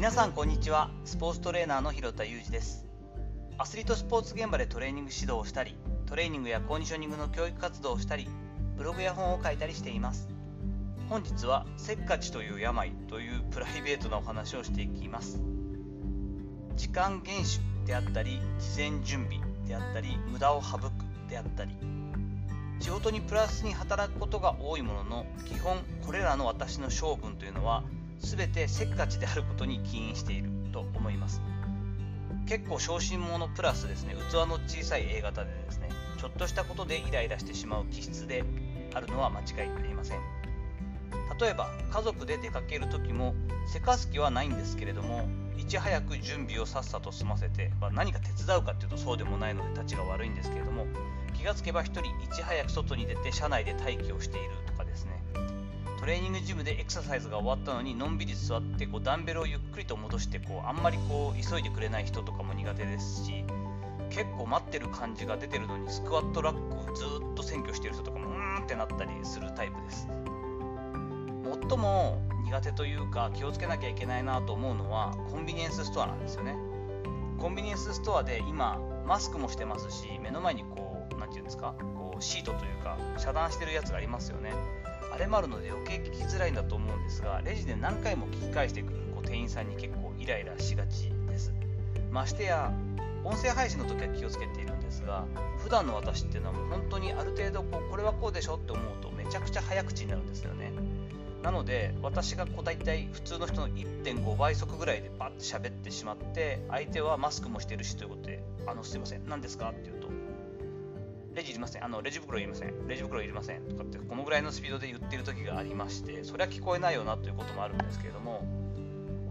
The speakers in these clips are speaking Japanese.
皆さんこんにちは。スポーツトレーナーの広田裕二です。アスリートスポーツ現場でトレーニング指導をしたりトレーニングやコンディショニングの教育活動をしたりブログや本を書いたりしています。本日はせっかちという病というプライベートなお話をしていきます。時間厳守であったり事前準備であったり無駄を省くであったり仕事にプラスに働くことが多いものの基本これらの私の性分というのは全てせっかちであることに起因していると思います。結構小心者プラスですね器の小さい A 型でですねちょっとしたことでイライラしてしまう気質であるのは間違いありません。例えば家族で出かける時もせかす気はないんですけれどもいち早く準備をさっさと済ませて、まあ、何か手伝うかっていうとそうでもないのでたちが悪いんですけれども気がつけば1人いち早く外に出て車内で待機をしているとかですね。レーニングジムでエクササイズが終わったのにのんびり座ってこうダンベルをゆっくりと戻してこうあんまりこう急いでくれない人とかも苦手ですし結構待ってる感じが出てるのにスクワットラックをずっと占拠してる人とかもうーんってなったりするタイプです。最も苦手というか気をつけなきゃいけないなと思うのはコンビニエンスストアなんですよね。コンビニエンスストアで今マスクもしてますし目の前にこう何て言うんですかこうシートというか遮断してるやつがありますよね。あれもあるので余計聞きづらいんだと思うんですがレジで何回も聞き返してくるこう店員さんに結構イライラしがちですましてや音声配信の時は気をつけているんですが普段の私っていうのはもう本当にある程度こうこれはこうでしょって思うとめちゃくちゃ早口になるんですよねなので私がこう大体普通の人の1.5倍速ぐらいでバッて喋ってしまって相手はマスクもしてるしということで「あのすいません何ですか?」って言うと「レジいりません。あのレジ袋いりません。レジ袋いりません」とかってこのぐらいのスピードで言ってる時がありましてそれは聞こえないよなということもあるんですけれども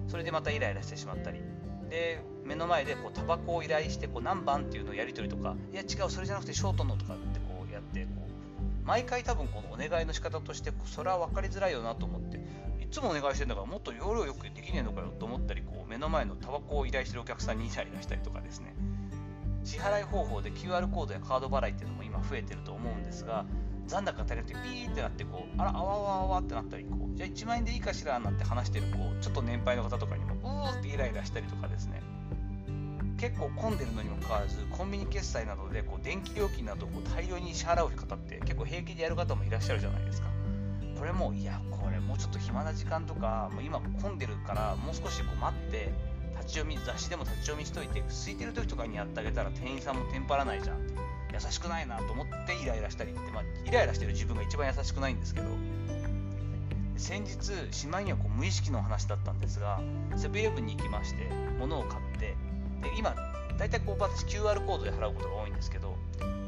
それでまたイライラしてしまったり。で目の前でこうタバコを依頼してこう何番っていうのをやり取りとかいや違うそれじゃなくてショートのとかってこうやってこう毎回多分このお願いの仕方としてそれは分かりづらいよなと思っていつもお願いしてるんだからもっと要領よくできねえのかよと思ったりこう目の前のタバコを依頼してるお客さんにイライラしたりとかですね。支払い方法で QR コードやカード払いっていうのも今増えてると思うんですが残高足りなくてピーってなってこうあらあわあわあわってなったりこうじゃあ1万円でいいかしらなんて話してるこうちょっと年配の方とかにもうーってイライラしたりとかですね。結構混んでるのにもかかわらずコンビニ決済などでこう電気料金などをこう大量に支払う方って結構平気でやる方もいらっしゃるじゃないですか。これもいやこれもうちょっと暇な時間とかもう今混んでるからもう少しこう待って立ち読み雑誌でも立ち読みしといて空いてる時とかにやってあげたら店員さんもテンパらないじゃん優しくないなと思ってイライラしたりって、まあ、イライラしてる自分が一番優しくないんですけど先日しまいにはこう無意識の話だったんですがセブンイレブンに行きまして物を買ってで今大体こう私 QR コードで払うことが多いんですけど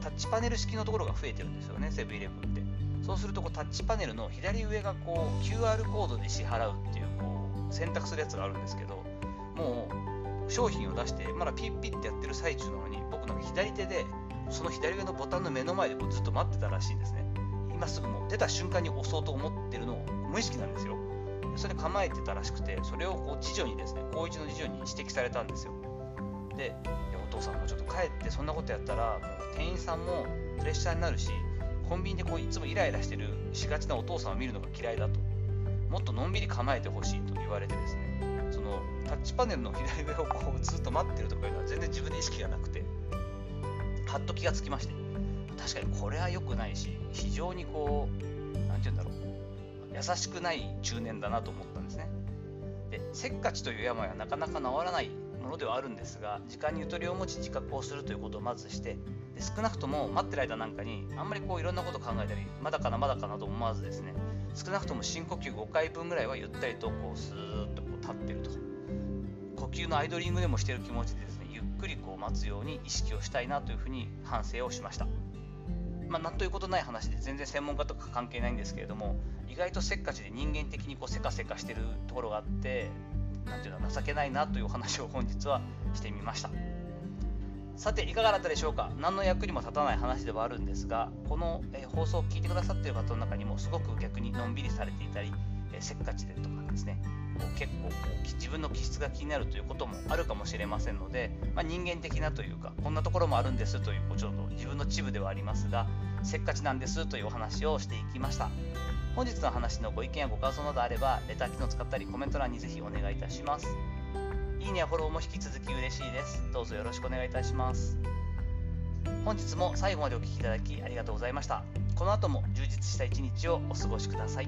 タッチパネル式のところが増えてるんですよねセブンイレブンって。そうするとこうタッチパネルの左上がこう QR コードで支払うっていうこう選択するやつがあるんですけどもう商品を出してまだピッピッってやってる最中なのに僕の左手でその左上のボタンの目の前でこうずっと待ってたらしいんですね。今すぐもう出た瞬間に押そうと思ってるのを無意識なんですよ。それ構えてたらしくてそれをこう次女にですね高一の次女に指摘されたんですよ。でお父さんもちょっと帰ってそんなことやったらもう店員さんもプレッシャーになるしコンビニでこういつもイライラしてるしがちなお父さんを見るのが嫌いだと。もっとのんびり構えてほしいと言われてですね。のタッチパネルの左上をこうずっと待ってるとかいうのは全然自分で意識がなくてはっと気がつきまして。確かにこれは良くないし非常にこう何て言うんだろう。優しくない中年だなと思ったんですね。でせっかちという病はなかなか治らないものではあるんですが時間にゆとりを持ち自覚をするということをまずしてで少なくとも待ってる間なんかにあんまりこういろんなこと考えたりまだかなまだかなと思わずですね少なくとも深呼吸5回分ぐらいはゆったりとこうスーッと立ってると。呼吸のアイドリングでもしてる気持ちでですねゆっくりこう待つように意識をしたいなというふうに反省をしました。まあ、なんということない話で全然専門家とか関係ないんですけれども意外とせっかちで人間的にこうせかせかしてるところがあってなんていうの情けないなというお話を本日はしてみました。さていかがだったでしょうか？何の役にも立たない話ではあるんですがこの、え放送を聞いてくださっている方の中にもすごく逆にのんびりされていたり、えー、せっかちでとかですね。結構こう自分の気質が気になるということもあるかもしれませんので、まあ、人間的なというかこんなところもあるんですというちょっと自分の秩父ではありますがせっかちなんですというお話をしていきました。本日の話のご意見やご感想などあればレター機能使ったりコメント欄にぜひお願いいたします。いいねやフォローも引き続き嬉しいです。どうぞよろしくお願いいたします。本日も最後までお聴きいただきありがとうございました。この後も充実した一日をお過ごしください。